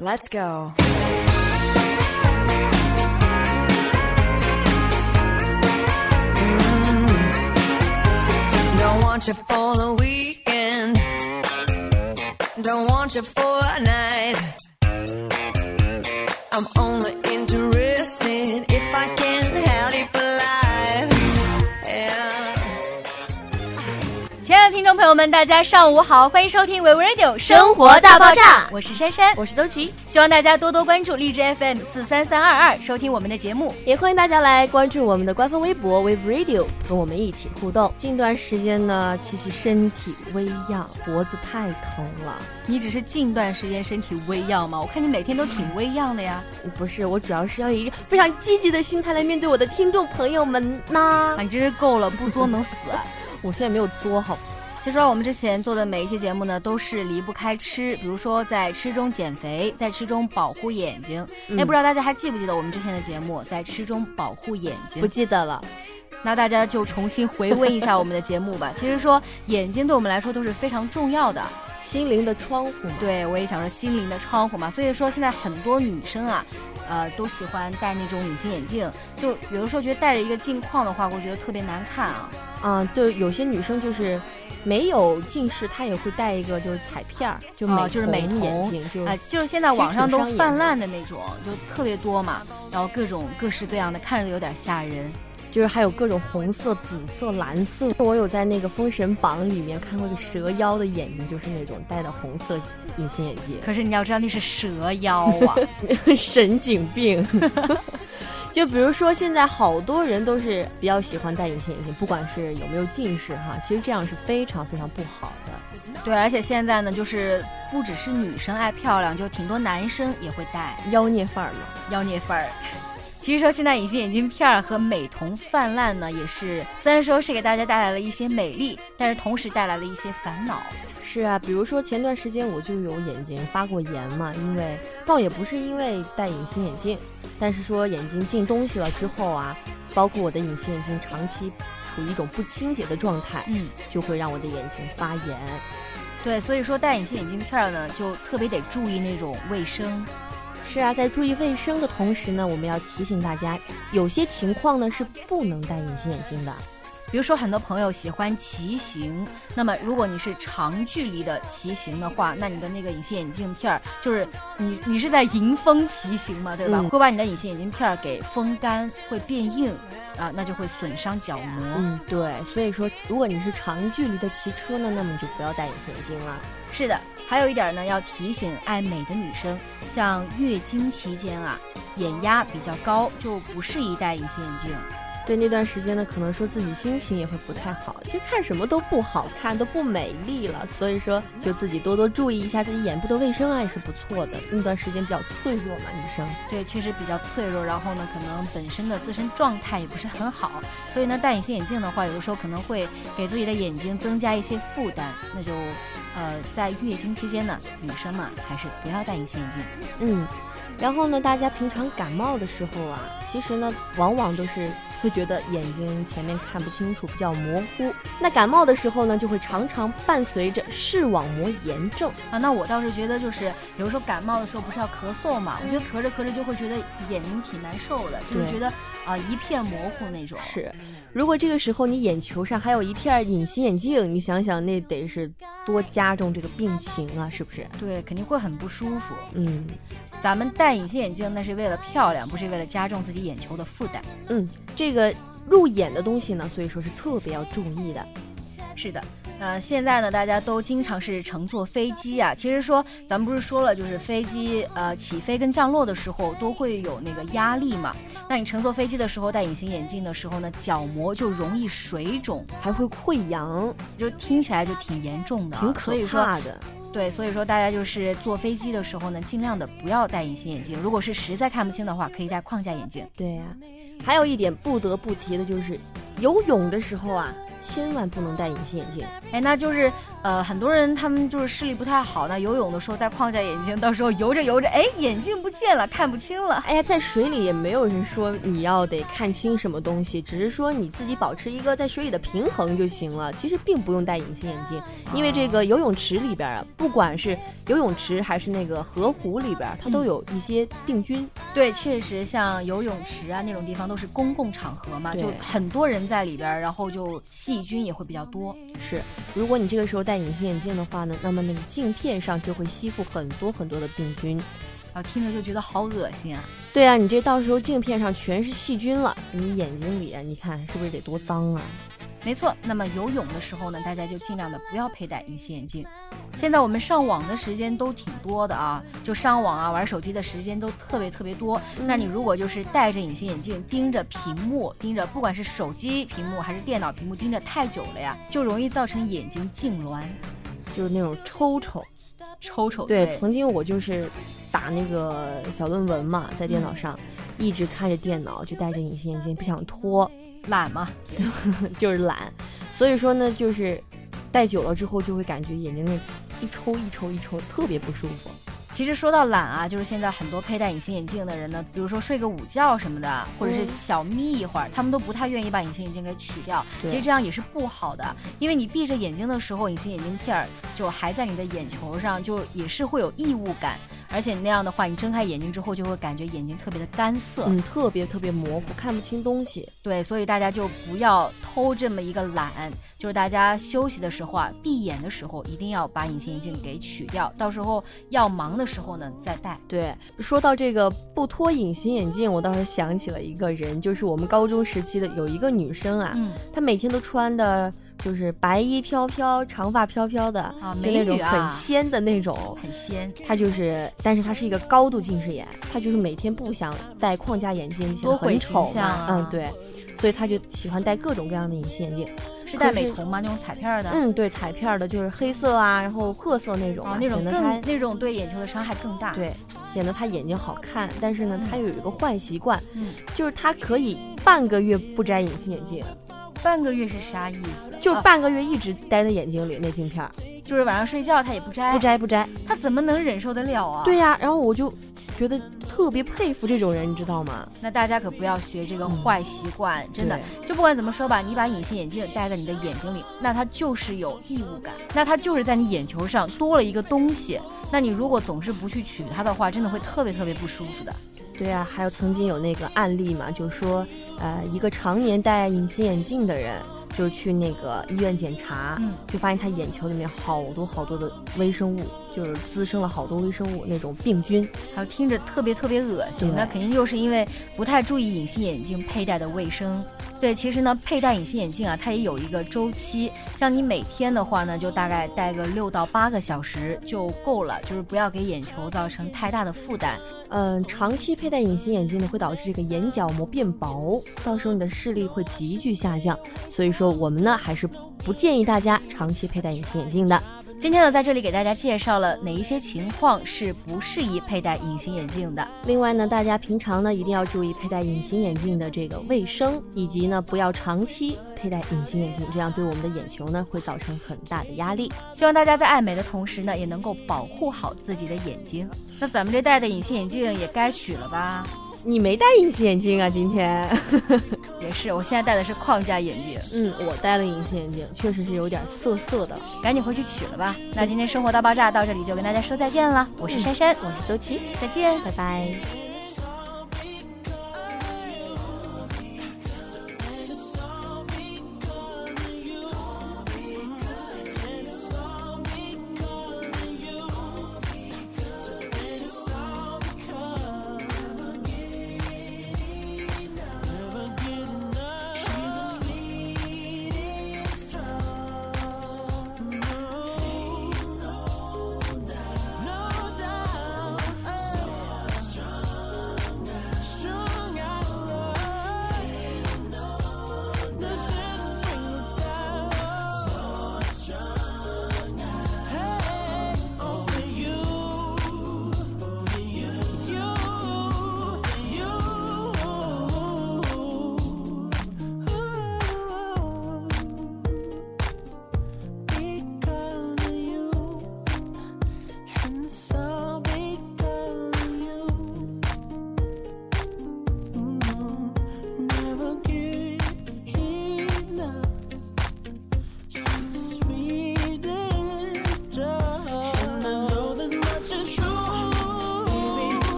Let's go. Mm. Don't want you for the weekend. Don't want you for a night. I'm only interested 众朋友们，大家上午好，欢迎收听维维 Radio 生活大爆炸，我是珊珊，我是周琦，希望大家多多关注荔枝 FM 四三三二二，收听我们的节目。也欢迎大家来关注我们的官方微博 Wave Radio，跟我们一起互动。近段时间呢，琪琪身体微恙，脖子太疼了。你只是近段时间身体微恙吗？我看你每天都挺微恙的呀。不是，我主要是要以一个非常积极的心态来面对我的听众朋友们呐。啊，你真是够了，不作能死啊！我现在没有作好。其实我们之前做的每一期节目呢，都是离不开吃，比如说在吃中减肥，在吃中保护眼睛。哎、不知道大家还记不记得我们之前的节目，在吃中保护眼睛？不记得了。那大家就重新回温一下我们的节目吧。其实说眼睛对我们来说都是非常重要的，心灵的窗户嘛。对，我也想说心灵的窗户嘛。所以说现在很多女生啊，呃，都喜欢戴那种隐形眼镜，就有的时候觉得戴着一个镜框的话，会觉得特别难看啊。啊，对，有些女生就是没有近视，她也会戴一个就是彩片儿，就美、哦、就是美瞳眼镜，就啊、就是现在网上都泛滥的那种，就特别多嘛，然后各种各式各样的，看着有点吓人。就是还有各种红色、紫色、蓝色。我有在那个《封神榜》里面看过一个蛇妖的眼睛，就是那种戴的红色隐形眼镜。可是你要知道那是蛇妖啊，神经病。就比如说，现在好多人都是比较喜欢戴隐形眼镜，不管是有没有近视哈，其实这样是非常非常不好的。对，而且现在呢，就是不只是女生爱漂亮，就挺多男生也会戴妖孽范儿嘛，妖孽范儿。其实说现在隐形眼镜片儿和美瞳泛滥呢，也是虽然说是给大家带来了一些美丽，但是同时带来了一些烦恼。是啊，比如说前段时间我就有眼睛发过炎嘛，因为倒也不是因为戴隐形眼镜，但是说眼睛进东西了之后啊，包括我的隐形眼镜长期处于一种不清洁的状态，嗯，就会让我的眼睛发炎。对，所以说戴隐形眼镜片儿呢，就特别得注意那种卫生。是啊，在注意卫生的同时呢，我们要提醒大家，有些情况呢是不能戴隐形眼镜的。比如说，很多朋友喜欢骑行，那么如果你是长距离的骑行的话，那你的那个隐形眼镜片儿，就是你你是在迎风骑行嘛，对吧？嗯、会把你的隐形眼镜片儿给风干，会变硬，啊，那就会损伤角膜。嗯，对。所以说，如果你是长距离的骑车呢，那么你就不要戴隐形眼镜了。是的，还有一点呢，要提醒爱美的女生，像月经期间啊，眼压比较高，就不适宜戴隐形眼镜。对那段时间呢，可能说自己心情也会不太好，其实看什么都不好看，都不美丽了。所以说，就自己多多注意一下自己眼部的卫生啊，也是不错的。那段时间比较脆弱嘛，女生。对，确实比较脆弱，然后呢，可能本身的自身状态也不是很好，所以呢，戴隐形眼镜的话，有的时候可能会给自己的眼睛增加一些负担。那就，呃，在月经期间呢，女生嘛，还是不要戴隐形眼镜。嗯，然后呢，大家平常感冒的时候啊，其实呢，往往都是。会觉得眼睛前面看不清楚，比较模糊。那感冒的时候呢，就会常常伴随着视网膜炎症啊。那我倒是觉得，就是有时候感冒的时候不是要咳嗽嘛，我觉得咳着咳着就会觉得眼睛挺难受的，就是觉得啊、呃、一片模糊那种。是，如果这个时候你眼球上还有一片隐形眼镜，你想想那得是多加重这个病情啊，是不是？对，肯定会很不舒服。嗯，咱们戴隐形眼镜那是为了漂亮，不是为了加重自己眼球的负担。嗯，这个入眼的东西呢，所以说是特别要注意的。是的，呃，现在呢，大家都经常是乘坐飞机啊。其实说，咱们不是说了，就是飞机呃起飞跟降落的时候都会有那个压力嘛。那你乘坐飞机的时候戴隐形眼镜的时候呢，角膜就容易水肿，还会溃疡，就听起来就挺严重的，挺可怕的。对，所以说大家就是坐飞机的时候呢，尽量的不要戴隐形眼镜。如果是实在看不清的话，可以戴框架眼镜。对呀、还有一点不得不提的就是，游泳的时候啊，千万不能戴隐形眼镜。哎，那就是呃，很多人他们就是视力不太好，那游泳的时候戴框架眼镜，到时候游着游着，哎，眼镜不见了，看不清了。哎呀，在水里也没有人说你要得看清什么东西，只是说你自己保持一个在水里的平衡就行了。其实并不用戴隐形眼镜，因为这个游泳池里边啊，不管是游泳池还是那个河湖里边，它都有一些病菌。对，确实像游泳池啊那种地方都是公共场合嘛，就很多人在里边儿，然后就细菌也会比较多。是，如果你这个时候戴隐形眼镜的话呢，那么那个镜片上就会吸附很多很多的病菌。然后听着就觉得好恶心啊！对啊，你这到时候镜片上全是细菌了，你眼睛里啊，你看是不是得多脏啊？没错，那么游泳的时候呢，大家就尽量的不要佩戴隐形眼镜。现在我们上网的时间都挺多的啊，就上网啊、玩手机的时间都特别特别多。那你如果就是戴着隐形眼镜盯着屏幕，盯着不管是手机屏幕还是电脑屏幕盯着太久了呀，就容易造成眼睛痉挛、就是那种抽抽。抽抽。对，曾经我就是打那个小论文嘛，在电脑上、一直看着电脑，就戴着隐形眼镜，不想脱，懒嘛，就是懒。所以说呢，就是戴久了之后，就会感觉眼睛那一抽一抽一抽，特别不舒服。其实说到懒啊，就是现在很多佩戴隐形眼镜的人呢，比如说睡个午觉什么的，或者是嗯小眯一会儿，他们都不太愿意把隐形眼镜给取掉。其实这样也是不好的，因为你闭着眼睛的时候，隐形眼镜片儿就还在你的眼球上，就也是会有异物感，而且那样的话，你睁开眼睛之后就会感觉眼睛特别的干涩。嗯，特别特别模糊，看不清东西。对，所以大家就不要偷这么一个懒，就是大家休息的时候啊，闭眼的时候一定要把隐形眼镜给取掉，到时候要忙的时候呢再戴。对，说到这个不脱隐形眼镜，我倒是想起了一个人，就是我们高中时期的有一个女生啊，嗯，她每天都穿的就是白衣飘飘、长发飘飘的，啊就那种很仙的那种。很仙。他就是，但是他是一个高度近视眼，他就是每天不想戴框架眼镜，就显得很丑嘛。啊嗯，对，所以他就喜欢戴各种各样的隐形眼镜。是戴美瞳吗？那种彩片儿的？嗯，对，彩片儿的，就是黑色啊，然后褐色那种啊，哦，那种更显得她那种对眼球的伤害更大。，对，显得他眼睛好看。但是呢，她有一个坏习惯，嗯，就是他可以半个月不摘隐形眼镜，半个月是啥意思？就半个月一直待在眼睛里那镜片儿，就是晚上睡觉他也不摘，不，摘不摘。他怎么能忍受得了啊？对，呀、然后我就觉得特别佩服这种人，你知道吗？那大家可不要学这个坏习惯，真的。就不管怎么说吧，你把隐形眼镜戴在你的眼睛里，那它就是有异物感，那它就是在你眼球上多了一个东西。那你如果总是不去取它的话，真的会特别特别不舒服的。对啊、还有曾经有那个案例嘛，就是说，呃，一个常年戴隐形眼镜的人，就去那个医院检查，嗯就发现他眼球里面好多好多的微生物，就是滋生了好多微生物那种病菌。还有听着特别特别恶心，那肯定就是因为不太注意隐形眼镜佩戴的卫生。对，其实呢，佩戴隐形眼镜啊，它也有一个周期。像你每天的话呢，就大概戴个六到八个小时就够了，就是不要给眼球造成太大的负担。嗯，长期佩戴隐形眼镜呢，会导致这个眼角膜变薄，到时候你的视力会急剧下降。所以说，我们呢还是不建议大家长期佩戴隐形眼镜的。今天呢，在这里给大家介绍了哪一些情况是不适宜佩戴隐形眼镜的。另外呢，大家平常呢一定要注意佩戴隐形眼镜的这个卫生，以及呢不要长期佩戴隐形眼镜，这样对我们的眼球呢会造成很大的压力。希望大家在爱美的同时呢，也能够保护好自己的眼睛。那咱们这戴的隐形眼镜也该取了吧？你没戴隐形眼镜啊？今天？也是，我现在戴的是框架眼镜，嗯，我戴了隐形眼镜，确实是有点涩涩的。赶紧回去取了吧。那今天生活大爆炸到这里就跟大家说再见了，我是珊珊，我是邹琪，再见。拜拜。